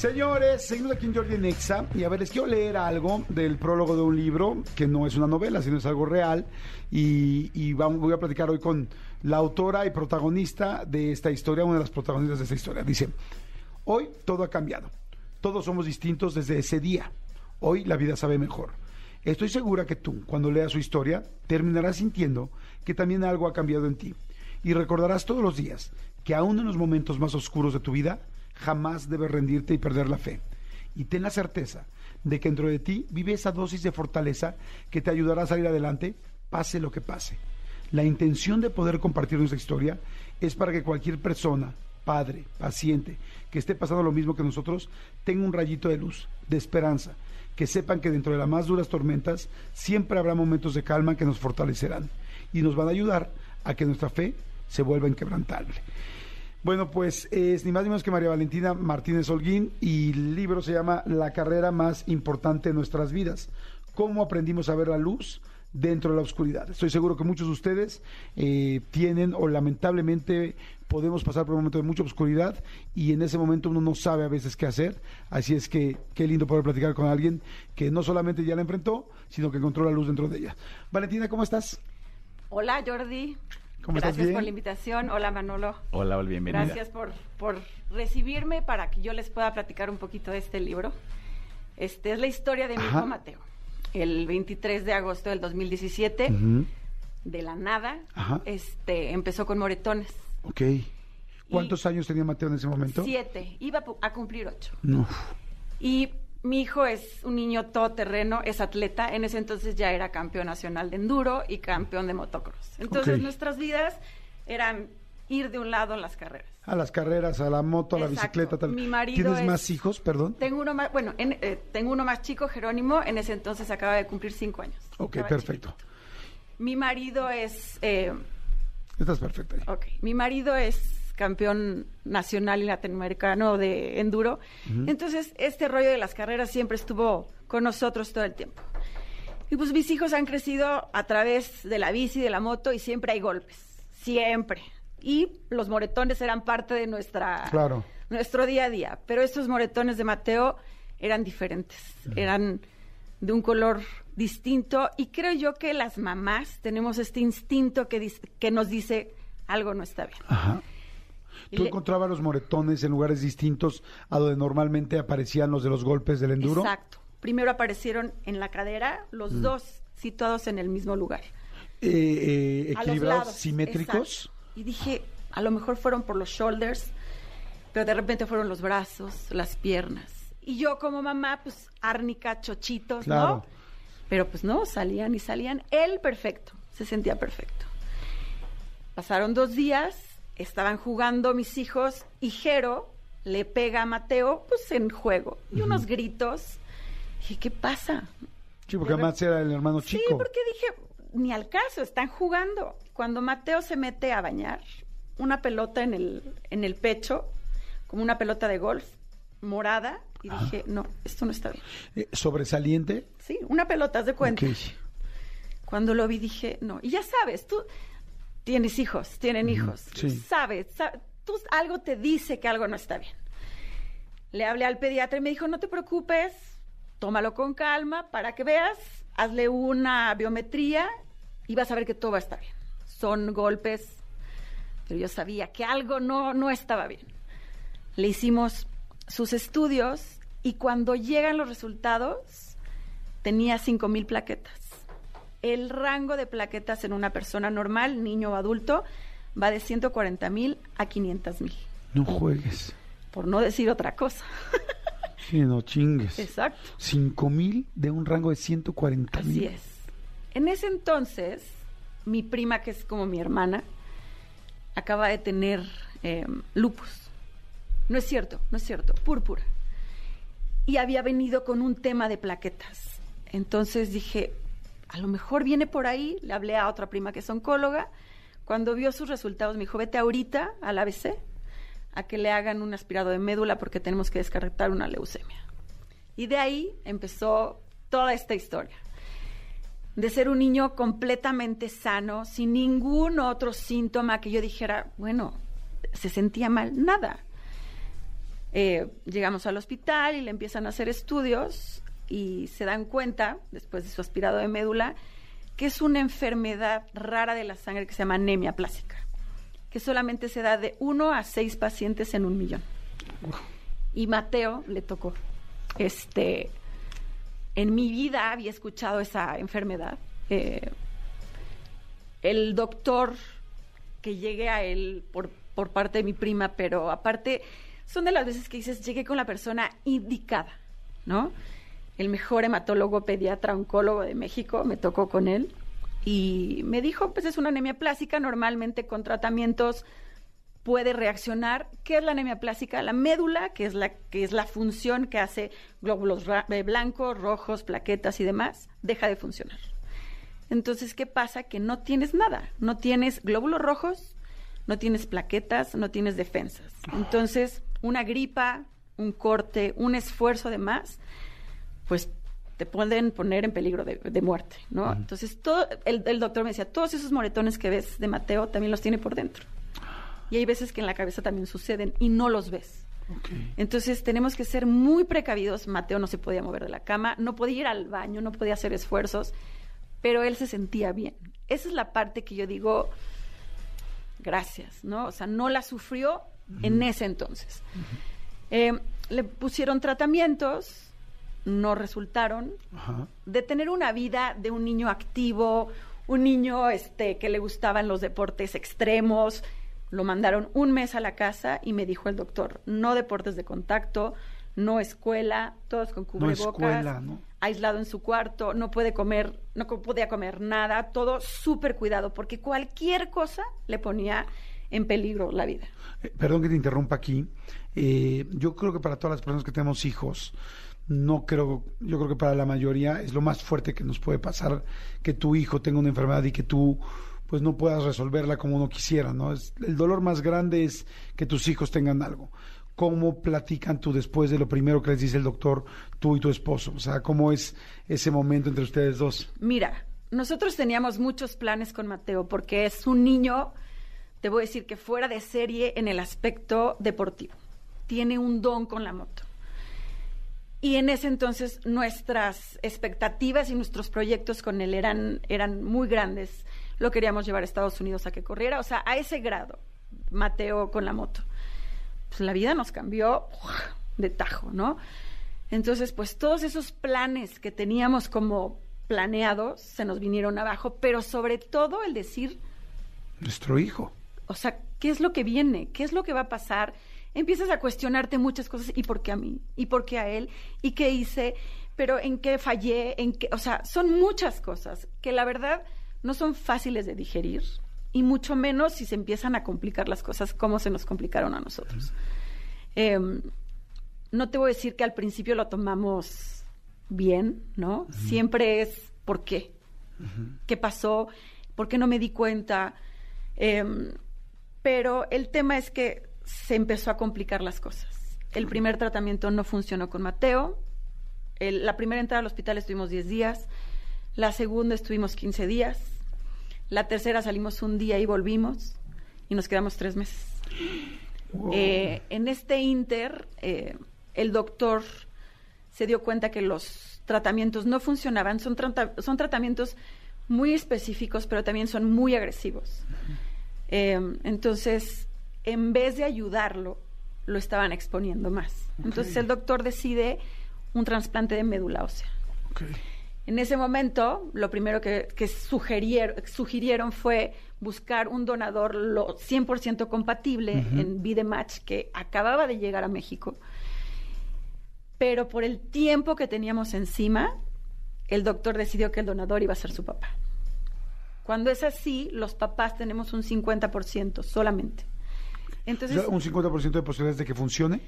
Señores, seguimos aquí en Jordi Nexa y a ver, les quiero leer algo del prólogo de un libro que no es una novela, sino es algo real y, y vamos, voy a platicar hoy con la autora y protagonista de esta historia, una de las protagonistas de esta historia. Dice, hoy todo ha cambiado, todos somos distintos desde ese día, hoy la vida sabe mejor. Estoy segura que tú, cuando leas su historia, terminarás sintiendo que también algo ha cambiado en ti y recordarás todos los días que aún en los momentos más oscuros de tu vida, jamás debes rendirte y perder la fe. Y ten la certeza de que dentro de ti vive esa dosis de fortaleza que te ayudará a salir adelante, pase lo que pase. La intención de poder compartir nuestra historia es para que cualquier persona, padre, paciente, que esté pasando lo mismo que nosotros, tenga un rayito de luz, de esperanza, que sepan que dentro de las más duras tormentas siempre habrá momentos de calma que nos fortalecerán y nos van a ayudar a que nuestra fe se vuelva inquebrantable. Bueno, pues es ni más ni menos que María Valentina Martínez Holguín y el libro se llama La carrera más importante de nuestras vidas. ¿Cómo aprendimos a ver la luz dentro de la oscuridad? Estoy seguro que muchos de ustedes eh, tienen o lamentablemente podemos pasar por un momento de mucha oscuridad y en ese momento uno no sabe a veces qué hacer. Así es que qué lindo poder platicar con alguien que no solamente ya la enfrentó, sino que encontró la luz dentro de ella. Valentina, ¿cómo estás? Hola Jordi. ¿Cómo estás? Gracias ¿Bien? por la invitación. Hola Manolo. Hola, bienvenida. Gracias por, por recibirme para que yo les pueda platicar un poquito de este libro. Este es la historia de mi Ajá. hijo Mateo. El 23 de agosto del 2017, Ujú, de la nada, Ajá. este empezó con moretones. Ok. ¿Cuántos años tenía Mateo en ese momento? Siete. Iba a cumplir ocho. No. Y mi hijo es un niño todoterreno, es atleta. En ese entonces ya era campeón nacional de enduro y campeón de motocross. Entonces nuestras vidas eran ir de un lado en las carreras. A las carreras, a la moto, a la bicicleta, tal. Mi marido ¿Tienes es- más hijos, perdón? Tengo uno más, bueno, en- eh, tengo uno más chico, Jerónimo. En ese entonces acaba de cumplir cinco años. Ok, perfecto. chiquito. Mi marido es, eh, Estás perfecta. ok, mi marido es campeón nacional y latinoamericano de enduro. Entonces, este rollo de las carreras siempre estuvo con nosotros todo el tiempo. Y pues mis hijos han crecido a través de la bici, de la moto y siempre hay golpes, siempre. Y los moretones eran parte de nuestra Claro. nuestro día a día. Pero estos moretones de Mateo eran diferentes, eran de un color distinto y creo yo que las mamás tenemos este instinto que, dis- que nos dice algo no está bien. Ajá. ¿Tú le- encontrabas los moretones en lugares distintos a donde normalmente aparecían los de los golpes del enduro? Exacto. Primero aparecieron en la cadera, los Mm. dos situados en el mismo lugar. Eh, eh, equilibrados, lados, simétricos. exacto. Y dije, a lo mejor fueron por los shoulders, pero de repente fueron los brazos, las piernas. Y yo como mamá, pues árnica, chochitos, Claro. ¿no? Pero pues no, salían y salían. Él perfecto, se sentía perfecto. Pasaron dos días, estaban jugando mis hijos y Jero le pega a Mateo, pues en juego. Y unos gritos. Dije, ¿qué pasa? Sí, porque además era el hermano Sí, chico. porque dije, ni al caso, están jugando. Cuando Mateo se mete a bañar, una pelota en el, en el pecho, como una pelota de golf, morada, y dije, no, esto no está bien. Eh, ¿Sobresaliente? Sí, una pelota, haz de cuenta. Cuando lo vi dije, no. Y ya sabes, tú tienes hijos, tienen hijos. sí. Sabes, sa- tú algo te dice que algo no está bien. Le hablé al pediatra y me dijo, no te preocupes, tómalo con calma para que veas, hazle una biometría y vas a ver que todo va a estar bien. Son golpes, pero yo sabía que algo no, no estaba bien. Le hicimos sus estudios y cuando llegan los resultados tenía 5.000 plaquetas. El rango de plaquetas en una persona normal, niño o adulto, va de 140 mil a 500 mil, No juegues. por no decir otra cosa. Sí, no chingues. Exacto. Cinco mil de un rango de 140 mil. Así es. En ese entonces, mi prima, que es como mi hermana, acaba de tener eh, lupus. No es cierto, no es cierto, púrpura. Y había venido con un tema de plaquetas. Entonces dije, a lo mejor viene por ahí, le hablé a otra prima que es oncóloga, cuando vio sus resultados me dijo, vete ahorita al ABC a que le hagan un aspirado de médula porque tenemos que descartar una leucemia. Y de ahí empezó toda esta historia. De ser un niño completamente sano, sin ningún otro síntoma que yo dijera, bueno, se sentía mal, nada. Eh, llegamos al hospital y le empiezan a hacer estudios y se dan cuenta, después de su aspirado de médula, que es una enfermedad rara de la sangre que se llama anemia plástica, que solamente se da de uno a seis pacientes en un millón. Y Mateo le tocó. Este, en mi vida había escuchado esa enfermedad. Eh, el doctor que llegué a él por, por parte de mi prima, pero aparte son de las veces que dices, llegué con la persona indicada, ¿no? El mejor hematólogo, pediatra, oncólogo de México, me tocó con él y me dijo, pues es una anemia plástica, normalmente con tratamientos puede reaccionar. ¿Qué es la anemia plástica? La médula, que es la, que es la función que hace glóbulos eh, blancos, rojos, plaquetas y demás, deja de funcionar. Entonces, ¿qué pasa? Que no tienes nada. No tienes glóbulos rojos, no tienes plaquetas, no tienes defensas. Entonces, una gripa, un corte, un esfuerzo de más, pues te pueden poner en peligro de, de muerte, ¿no? Entonces, todo, el, el doctor me decía, todos esos moretones que ves de Mateo también los tiene por dentro. Y hay veces que en la cabeza también suceden y no los ves. Entonces tenemos que ser muy precavidos. Mateo no se podía mover de la cama, no podía ir al baño, no podía hacer esfuerzos, pero él se sentía bien. Esa es la parte que yo digo, gracias, ¿no? O sea, no la sufrió en ese entonces. Eh, le pusieron tratamientos, no resultaron. Ajá. De tener una vida de un niño activo, un niño este, que le gustaban los deportes extremos, lo mandaron un mes a la casa y me dijo el doctor, no deportes de contacto, no escuela, todos con cubrebocas, escuela, ¿no? aislado en su cuarto, no puede comer, no podía comer nada, todo súper cuidado, porque cualquier cosa le ponía en peligro la vida. Eh, Perdón que te interrumpa aquí. Eh, yo creo que para todas las personas que tenemos hijos, no creo, yo creo que para la mayoría es lo más fuerte que nos puede pasar que tu hijo tenga una enfermedad y que tú pues no puedas resolverla como uno quisiera, ¿no? Es, el dolor más grande es que tus hijos tengan algo. ¿Cómo platican tú después de lo primero que les dice el doctor, tú y tu esposo? O sea, ¿cómo es ese momento entre ustedes dos? Mira, nosotros teníamos muchos planes con Mateo porque es un niño, te voy a decir que fuera de serie en el aspecto deportivo. Tiene un don con la moto. Y en ese entonces nuestras expectativas y nuestros proyectos con él eran, eran muy grandes. Lo queríamos llevar a Estados Unidos a que corriera, o sea, a ese grado, Mateo con la moto. Pues la vida nos cambió de tajo, ¿no? Entonces, pues todos esos planes que teníamos como planeados se nos vinieron abajo, pero sobre todo el decir, Nuestro hijo. o sea, ¿qué es lo que viene? ¿Qué es lo que va a pasar? Empiezas a cuestionarte muchas cosas. ¿Y por qué a mí? ¿Y por qué a él? ¿Y qué hice? ¿Pero en qué fallé? ¿En qué? O sea, son muchas cosas que la verdad no son fáciles de digerir y mucho menos si se empiezan a complicar las cosas como se nos complicaron a nosotros. Em, no te voy a decir que al principio lo tomamos bien, ¿no? Siempre es ¿por qué? ¿Qué pasó? ¿Por qué no me di cuenta? Em, pero el tema es que se empezó a complicar las cosas. El primer tratamiento no funcionó con Mateo. El- la primera entrada al hospital estuvimos 10 días. La segunda estuvimos 15 días. La tercera salimos un día y volvimos. Y nos quedamos tres meses. Eh, en este inter, eh, el doctor se dio cuenta que los tratamientos no funcionaban. Son, trata- son tratamientos muy específicos, pero también son muy agresivos. Eh, entonces, en vez de ayudarlo, lo estaban exponiendo más. Entonces, el doctor decide un trasplante de médula ósea. En ese momento, lo primero que, que sugirieron, sugirieron fue buscar un donador lo 100% compatible en Vidematch, que acababa de llegar a México. Pero por el tiempo que teníamos encima, el doctor decidió que el donador iba a ser su papá. Cuando es así, los papás tenemos un 50% solamente. O Entonces, sea, un 50% de posibilidades de que funcione.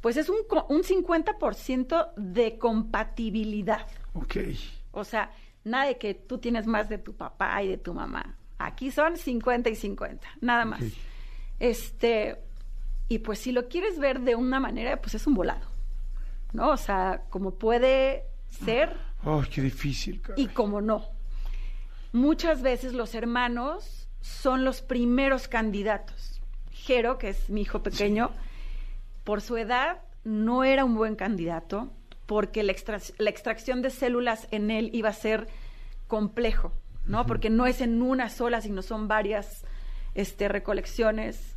pues es un, un 50% de compatibilidad. Ok. O sea, nada de que tú tienes más de tu papá y de tu mamá. Aquí son 50 y 50, nada más. Este, y pues si lo quieres ver de una manera, pues es un volado. ¿No? O sea, como puede ser Ay, qué difícil, caray. y como no. Muchas veces los hermanos son los primeros candidatos. Jero, que es mi hijo pequeño, por su edad no era un buen candidato porque la, la extracción de células en él iba a ser complejo, ¿no? Porque no es en una sola, sino son varias este, recolecciones.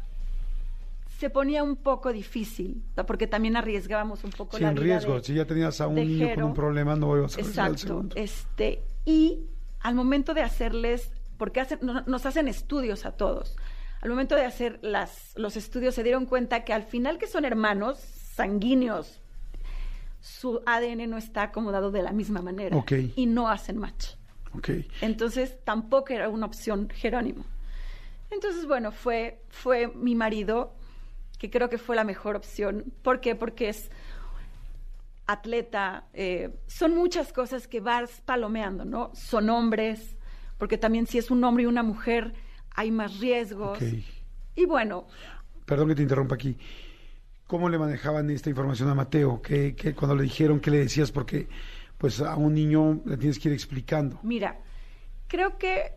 Se ponía un poco difícil, ¿no? porque también arriesgábamos un poco Sí, la en vida riesgo. de- si ya tenías a un niño con un problema, no ibas a al Exacto. segundo. Este, y al momento de hacerles, porque hacen- no- nos hacen estudios a todos, al momento de hacer las, los estudios se dieron cuenta que al final que son hermanos sanguíneos, su ADN no está acomodado de la misma manera Ok. y no hacen match. Entonces tampoco era una opción Jerónimo. Entonces, bueno, fue, fue mi marido, que creo que fue la mejor opción. ¿Por qué? Porque es atleta, eh, son muchas cosas que vas palomeando, ¿no? Son hombres, porque también si es un hombre y una mujer hay más riesgos. Y bueno, Perdón que te interrumpa aquí. ¿Cómo le manejaban esta información a Mateo? ¿Qué, qué- cuando le dijeron, qué le decías? Porque pues a un niño le tienes que ir explicando. Mira, creo que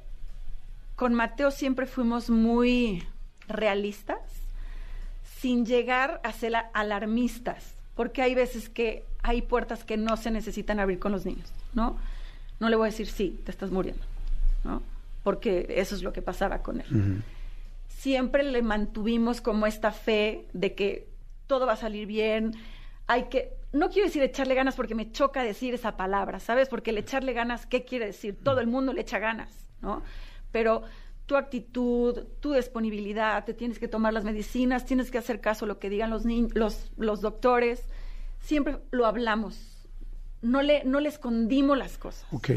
con Mateo siempre fuimos muy realistas, sin llegar a ser alarmistas, porque hay veces que hay puertas que no se necesitan abrir con los niños, ¿no? No le voy a decir, sí, te estás muriendo, ¿no? Porque eso es lo que pasaba con él. Siempre le mantuvimos como esta fe de que todo va a salir bien, hay que, no quiero decir echarle ganas porque me choca decir esa palabra, ¿sabes? Porque el echarle ganas, ¿qué quiere decir? Todo el mundo le echa ganas, ¿no? Pero tu actitud, tu disponibilidad, te tienes que tomar las medicinas, tienes que hacer caso a lo que digan los, los, los doctores, siempre lo hablamos, no le, no le escondimos las cosas Ok.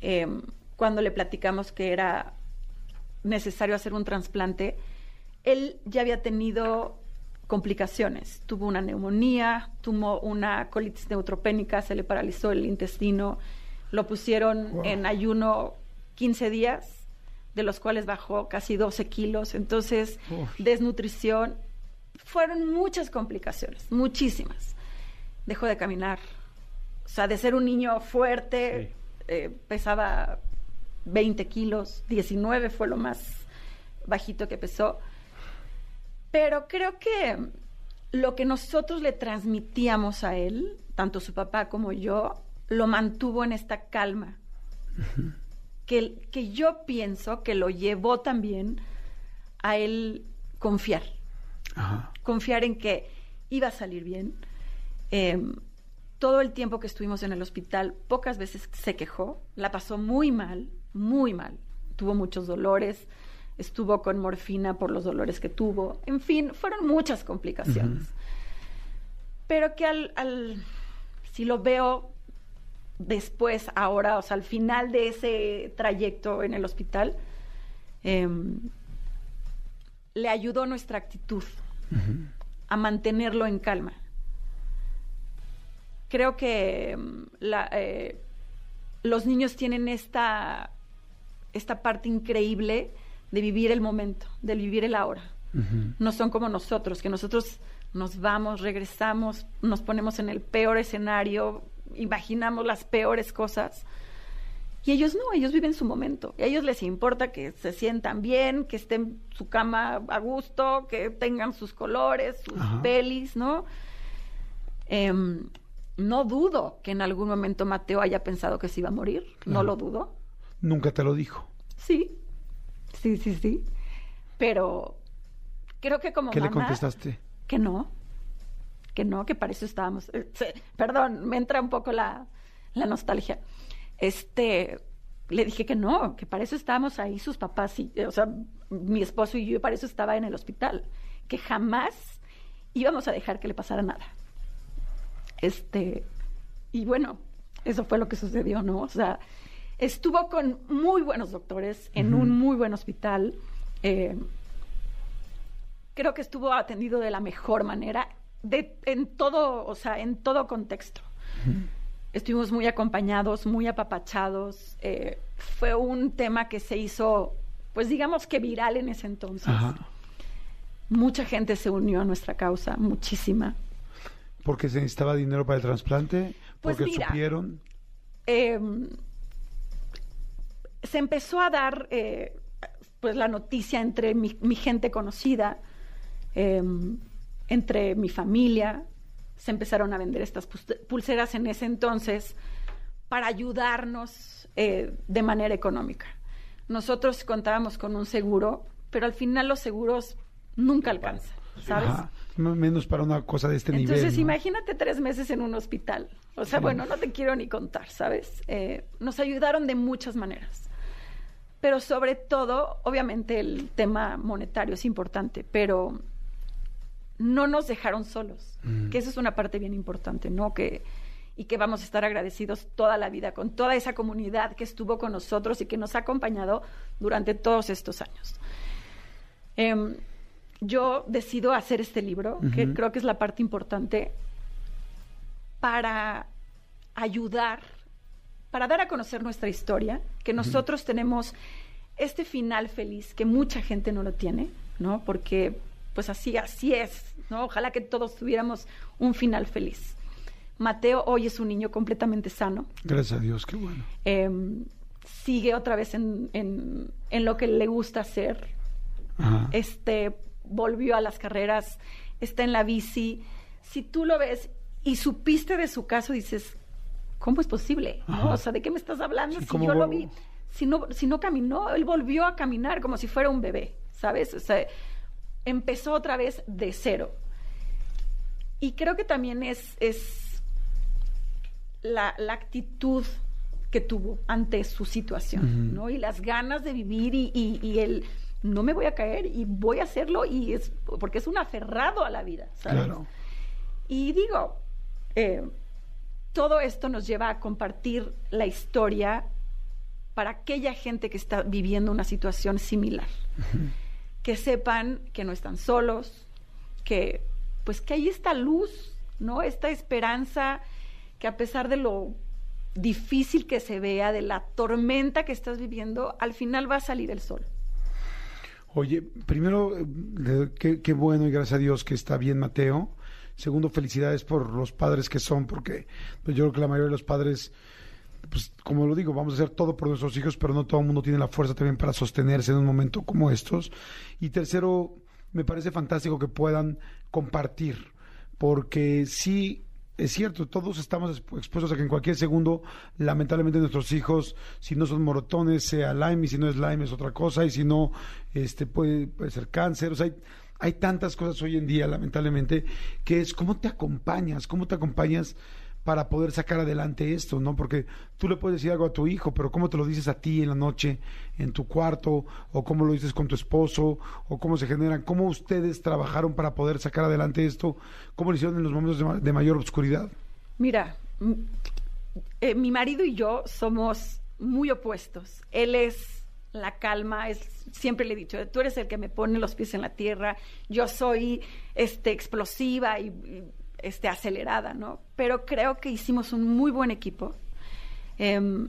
eh, cuando le platicamos que era necesario hacer un trasplante, él ya había tenido complicaciones. Tuvo una neumonía, tuvo una colitis neutropénica, se le paralizó el intestino, lo pusieron Wow. en ayuno 15 días, de los cuales bajó casi 12 kilos. Entonces, Uf. desnutrición. Fueron muchas complicaciones, muchísimas. Dejó de caminar. O sea, de ser un niño fuerte, eh, pesaba 20 kilos, 19 fue lo más bajito que pesó. Pero creo que lo que nosotros le transmitíamos a él, tanto su papá como yo, lo mantuvo en esta calma. que, que yo pienso que lo llevó también a él confiar Ajá. confiar en que iba a salir bien. Eh, todo el tiempo que estuvimos en el hospital, pocas veces se quejó, la pasó muy mal, muy mal. Tuvo muchos dolores, estuvo con morfina por los dolores que tuvo, en fin, fueron muchas complicaciones. Pero que al, al- si lo veo después, ahora, o sea, al final de ese trayecto en el hospital, em, le ayudó nuestra actitud a mantenerlo en calma. Creo que la, eh, los niños tienen esta, esta parte increíble de vivir el momento, de vivir el ahora. No son como nosotros, que nosotros nos vamos, regresamos, nos ponemos en el peor escenario, imaginamos las peores cosas. Y ellos no, ellos viven su momento. Y a ellos les importa que se sientan bien, que estén su cama a gusto, que tengan sus colores, sus Ajá. pelis, ¿no? Em, no dudo que en algún momento Mateo haya pensado que se iba a morir. No lo dudo. Nunca te lo dijo. Sí, sí, sí, sí. Pero creo que como ¿Qué le contestaste? Que no, que no, que para eso estábamos. eh, se- perdón, me entra un poco la, la nostalgia. Este, le dije que no, que para eso estábamos ahí sus papás, y, o sea, mi esposo y yo, para eso estaba en el hospital, que jamás íbamos a dejar que le pasara nada. Este, y bueno, eso fue lo que sucedió, ¿no? O sea, estuvo con muy buenos doctores en un muy buen hospital. eh, creo que estuvo atendido de la mejor manera, de, en todo, o sea, en todo contexto. estuvimos muy acompañados, muy apapachados. eh, fue un tema que se hizo, pues digamos que viral en ese entonces. Ajá. Mucha gente se unió a nuestra causa, muchísima. Porque se necesitaba dinero para el trasplante, Pues porque mira. supieron. eh, se empezó a dar eh, pues la noticia entre mi, mi gente conocida, eh, entre mi familia. Se empezaron a vender estas pulseras en ese entonces para ayudarnos eh, de manera económica. Nosotros contábamos con un seguro, pero al final los seguros nunca alcanzan, ¿sabes? Ajá. Menos para una cosa de este Entonces, nivel. ¿no? imagínate tres meses en un hospital. O sea, bueno, no te quiero ni contar, ¿sabes? Eh, nos ayudaron de muchas maneras. Pero sobre todo, obviamente el tema monetario es importante, pero no nos dejaron solos, Mm. que eso es una parte bien importante, ¿no? Que, y que vamos a estar agradecidos toda la vida con toda esa comunidad que estuvo con nosotros y que nos ha acompañado durante todos estos años. Em, yo decido hacer este libro, que creo que es la parte importante, para ayudar, para dar a conocer nuestra historia, que nosotros tenemos este final feliz que mucha gente no lo tiene, ¿no? Porque pues así, así es, ¿no? Ojalá que todos tuviéramos un final feliz. Mateo hoy es un niño completamente sano. Gracias a Dios, qué bueno. eh, sigue otra vez en, en- en lo que le gusta hacer. Ajá. Este volvió a las carreras, está en la bici. Si tú lo ves y supiste de su caso, dices, ¿cómo es posible? ¿No? O sea, ¿de qué me estás hablando? Sí, si ¿cómo yo lo vi, si no, si no caminó, él volvió a caminar como si fuera un bebé, ¿sabes? O sea, empezó otra vez de cero. Y creo que también es, es la, la actitud que tuvo ante su situación, Ujú. ¿no? Y las ganas de vivir y, y- y el no me voy a caer y voy a hacerlo y es porque es un aferrado a la vida, ¿sabes? Claro. Y digo, eh, todo esto nos lleva a compartir la historia para aquella gente que está viviendo una situación similar. Que sepan que no están solos, que pues que ahí está luz, ¿no? Esta esperanza que a pesar de lo difícil que se vea, de la tormenta que estás viviendo, al final va a salir el sol. Oye, primero, eh, qué bueno y gracias a Dios que está bien Mateo. Segundo, felicidades por los padres que son, porque pues, yo creo que la mayoría de los padres, pues como lo digo, vamos a hacer todo por nuestros hijos, pero no todo el mundo tiene la fuerza también para sostenerse en un momento como estos. Y tercero, me parece fantástico que puedan compartir, porque sí es cierto, todos estamos expu- expuestos a que en cualquier segundo, lamentablemente nuestros hijos, si no son morotones, sea Lyme, y si no es Lyme es otra cosa, y si no, este puede, puede ser cáncer. O sea, hay, hay tantas cosas hoy en día, lamentablemente, que es cómo te acompañas, cómo te acompañas para poder sacar adelante esto, ¿no? Porque tú le puedes decir algo a tu hijo, pero cómo te lo dices a ti en la noche, en tu cuarto, o cómo lo dices con tu esposo, o cómo se generan, cómo ustedes trabajaron para poder sacar adelante esto, cómo lo hicieron en los momentos de, ma- de mayor oscuridad. Mira, eh, mi marido y yo somos muy opuestos. Él es la calma, es siempre le he dicho, tú eres el que me pone los pies en la tierra, yo soy este explosiva y, y, este acelerada, ¿no? Pero creo que hicimos un muy buen equipo. Em,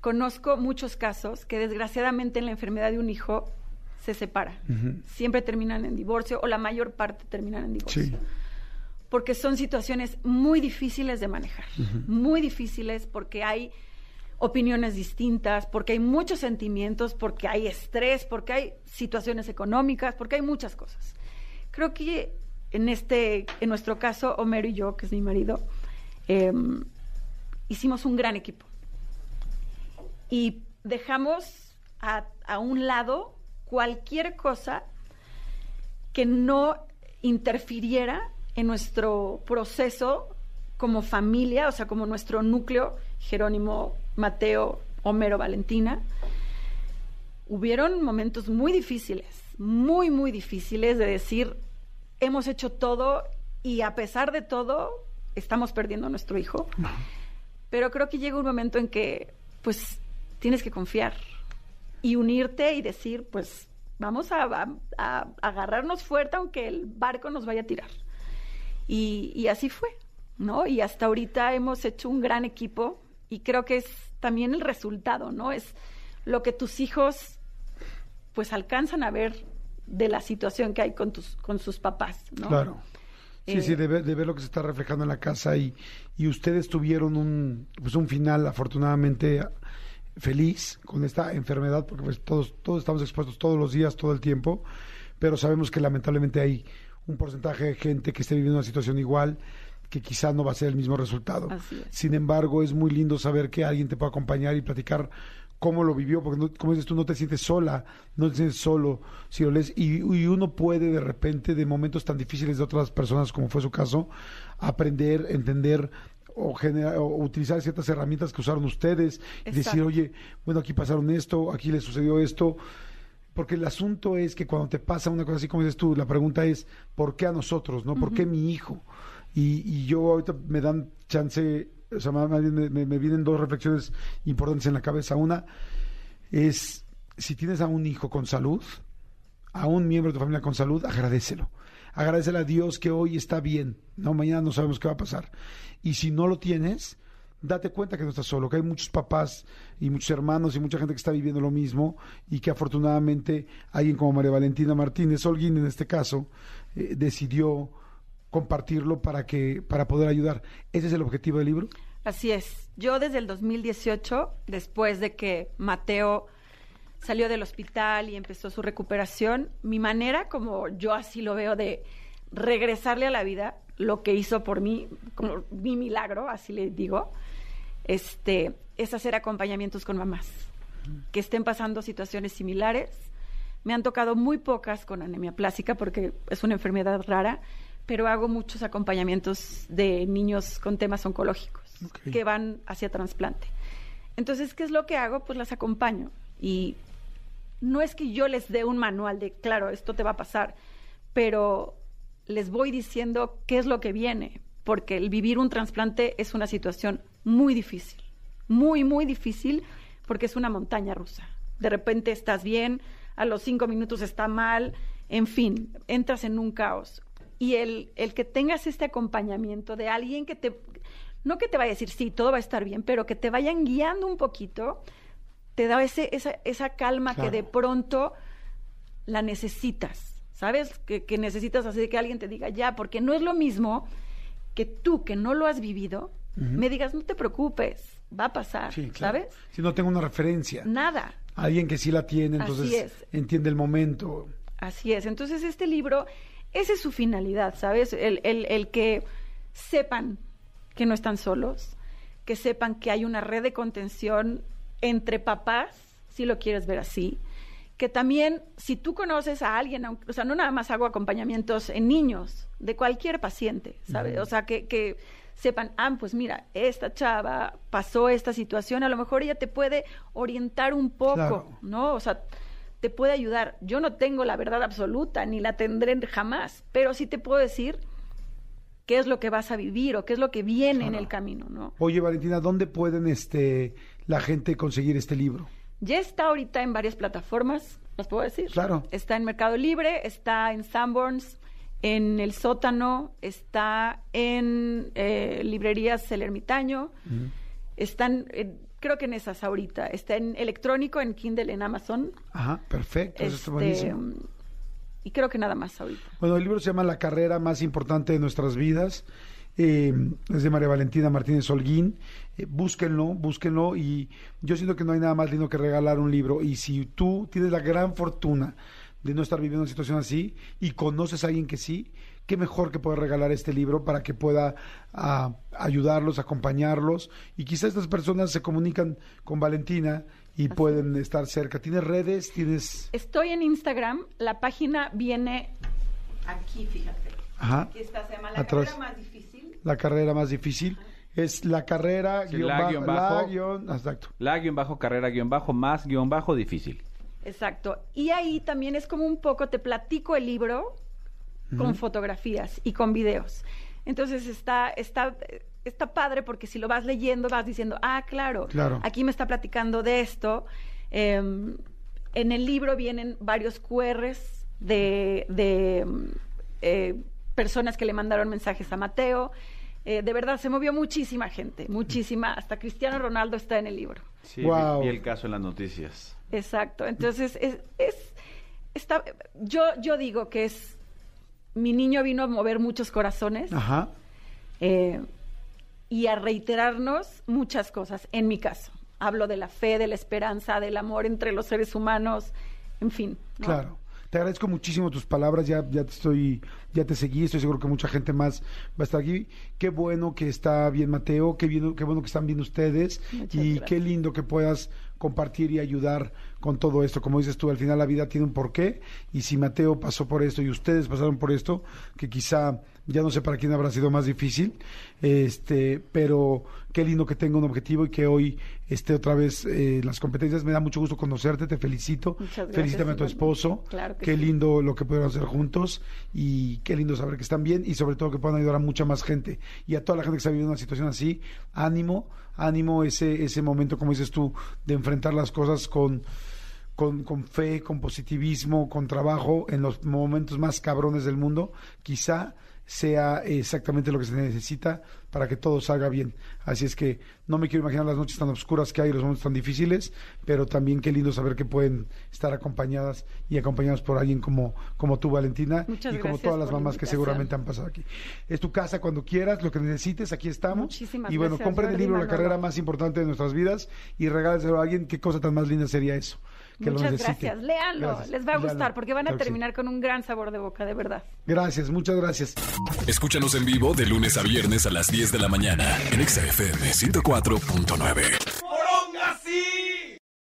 conozco muchos casos que desgraciadamente en la enfermedad de un hijo se separa. Siempre terminan en divorcio o la mayor parte terminan en divorcio Sí. porque son situaciones muy difíciles de manejar, muy difíciles porque hay opiniones distintas, porque hay muchos sentimientos, porque hay estrés, porque hay situaciones económicas, porque hay muchas cosas. Creo que en este, en nuestro caso, Homero y yo, que es mi marido, em, hicimos un gran equipo y dejamos a, a un lado cualquier cosa que no interfiriera en nuestro proceso como familia, o sea, como nuestro núcleo, Jerónimo, Mateo, Homero, Valentina. Hubieron momentos muy difíciles, muy, muy difíciles de decir, hemos hecho todo y a pesar de todo, estamos perdiendo a nuestro hijo. Pero creo que llega un momento en que, pues, tienes que confiar y unirte y decir, pues, vamos a, agarrarnos fuerte aunque el barco nos vaya a tirar. Y, y así fue. ¿no? Y hasta ahorita hemos hecho un gran equipo y creo que es también el resultado, ¿no? Es lo que tus hijos pues alcanzan a ver de la situación que hay con tus con sus papás, ¿no? Claro. Sí, Eh, sí, de ver, de ver lo que se está reflejando en la casa y, y ustedes tuvieron un, pues un final afortunadamente feliz con esta enfermedad, porque pues todos, todos estamos expuestos todos los días, todo el tiempo, pero sabemos que lamentablemente hay un porcentaje de gente que esté viviendo una situación igual que quizá no va a ser el mismo resultado. Sin embargo, es muy lindo saber que alguien te puede acompañar y platicar cómo lo vivió, porque no- como dices tú, no te sientes sola, no te sientes solo, si lo lees, y, y uno puede de repente, de momentos tan difíciles de otras personas, como fue su caso, aprender, entender o, generar, o utilizar ciertas herramientas que usaron ustedes, y decir, oye, bueno, aquí pasaron esto, aquí le sucedió esto, porque el asunto es que cuando te pasa una cosa así como dices tú, la pregunta es, ¿por qué a nosotros? ¿no? ¿Por qué mi hijo? Y, y yo ahorita me dan chance, o sea, me vienen dos reflexiones importantes en la cabeza. Una es, si tienes a un hijo con salud, a un miembro de tu familia con salud, agradecelo. Agradecele a Dios que hoy está bien, no mañana no sabemos qué va a pasar. Y si no lo tienes, date cuenta que no estás solo, que hay muchos papás y muchos hermanos y mucha gente que está viviendo lo mismo y que afortunadamente alguien como María Valentina Martínez Holguín en este caso eh, decidió compartirlo para que para poder ayudar. Ese es el objetivo del libro. Así es. Yo desde el 2018, después de que Mateo salió del hospital y empezó su recuperación, mi manera, como yo así lo veo, de regresarle a la vida, lo que hizo por mí, como mi milagro, así le digo, este, es hacer acompañamientos con mamás que estén pasando situaciones similares. Me han tocado muy pocas con anemia plástica porque es una enfermedad rara, pero hago muchos acompañamientos de niños con temas oncológicos que van hacia trasplante. Entonces, ¿qué es lo que hago? Pues las acompaño. Y no es que yo les dé un manual de, claro, esto te va a pasar, pero les voy diciendo qué es lo que viene, porque el vivir un trasplante es una situación muy difícil, muy, muy difícil, porque es una montaña rusa. De repente estás bien, a los cinco minutos está mal, en fin, entras en un caos. Y el, el que tengas este acompañamiento de alguien que te, no que te vaya a decir, sí, todo va a estar bien, pero que te vayan guiando un poquito, te da ese, esa, esa calma Claro. que de pronto la necesitas, ¿sabes? Que, que necesitas así que alguien te diga ya, porque no es lo mismo que tú, que no lo has vivido, me digas, no te preocupes, va a pasar, Sí, claro. ¿sabes? Si no tengo una referencia, Nada. alguien que sí la tiene, Así entonces es. entiende el momento. Así es. Entonces, este libro, esa es su finalidad, ¿sabes? El, el- el que sepan que no están solos, que sepan que hay una red de contención entre papás, si lo quieres ver así, que también, si tú conoces a alguien, o sea, no nada más hago acompañamientos en niños, de cualquier paciente, ¿sabes? O sea, que, que sepan, ah, pues mira, esta chava pasó esta situación, a lo mejor ella te puede orientar un poco, Claro. ¿no? O sea, te puede ayudar. Yo no tengo la verdad absoluta, ni la tendré jamás, pero sí te puedo decir qué es lo que vas a vivir o qué es lo que viene en el camino, ¿no? Oye, Valentina, ¿dónde pueden este la gente conseguir este libro? Ya está ahorita en varias plataformas, ¿las puedo decir? Claro. Está en Mercado Libre, está en Sanborns, en El Sótano, está en eh, librerías El Ermitaño, están, eh, creo que en esas ahorita, está en electrónico, en Kindle, en Amazon. Ajá, perfecto, eso está Este, buenísimo. y creo que nada más ahorita. Bueno, el libro se llama La carrera más importante de nuestras vidas. Eh, es de María Valentina Martínez Holguín. Eh, búsquenlo, búsquenlo. Y yo siento que no hay nada más lindo que regalar un libro. Y si tú tienes la gran fortuna de no estar viviendo una situación así y conoces a alguien que sí, qué mejor que poder regalar este libro para que pueda ah, ayudarlos, acompañarlos. Y quizás estas personas se comunican con Valentina y pueden estar cerca. ¿Tienes redes? ¿Tienes...? Estoy en Instagram, la página viene aquí, fíjate. Ajá. Aquí está, se llama La Atrás. Carrera Más Difícil. la carrera más difícil. Es la carrera Sí, guion la bajo, guion la bajo. guión- exacto. La guion bajo carrera guion bajo más guion bajo difícil. Exacto. Y ahí también es como un poco, te platico el libro con fotografías y con videos. Entonces está, está, está padre porque si lo vas leyendo vas diciendo, ah, claro, Claro. aquí me está platicando de esto. Em, en el libro vienen varios QRs de, de, eh, personas que le mandaron mensajes a Mateo. Eh, de verdad, se movió muchísima gente, muchísima. Hasta Cristiano Ronaldo está en el libro. Sí, Wow. vi, vi el caso en las noticias. Exacto. Entonces, es, es está, yo, yo digo que es, mi niño vino a mover muchos corazones Ajá. eh, y a reiterarnos muchas cosas, en mi caso. Hablo de la fe, de la esperanza, del amor entre los seres humanos, en fin. ¿no? Claro. Te agradezco muchísimo tus palabras, ya, ya te estoy, ya te seguí, estoy seguro que mucha gente más va a estar aquí. Qué bueno que está bien Mateo, qué, bien, qué bueno que están bien ustedes Muchas y gracias. qué lindo que puedas compartir y ayudar con todo esto. Como dices tú, al final la vida tiene un porqué y si Mateo pasó por esto y ustedes pasaron por esto, que quizá ya no sé para quién habrá sido más difícil, este, pero qué lindo que tenga un objetivo y que hoy esté otra vez eh, las competencias. Me da mucho gusto conocerte, te felicito. Gracias, Felicítame a tu esposo. Claro qué sí. lindo lo que pudieron hacer juntos y qué lindo saber que están bien y sobre todo que puedan ayudar a mucha más gente y a toda la gente que está viviendo una situación así, ánimo, ánimo ese ese momento como dices tú de enfrentar las cosas con con, con fe, con positivismo, con trabajo en los momentos más cabrones del mundo, quizá sea exactamente lo que se necesita para que todo salga bien. Así es que no me quiero imaginar las noches tan oscuras que hay, los momentos tan difíciles, pero también qué lindo saber que pueden estar acompañadas y acompañados por alguien como, como tú, Valentina, Muchas y como todas las mamás que seguramente han pasado aquí. Es tu casa cuando quieras, lo que necesites, aquí estamos. Muchísimas y bueno, gracias, compren el Jordi libro La Manolo. carrera más importante de nuestras vidas y regáleselo a alguien. Qué cosa tan más linda sería eso. Que lo Muchas necesite. gracias. Léanlo, Gracias. les va a gustar porque van a Claro que sí. terminar con un gran sabor de boca, de verdad. Gracias, muchas gracias. Escúchanos en vivo de lunes a viernes a las 10 de la mañana en Exa FM 104.9.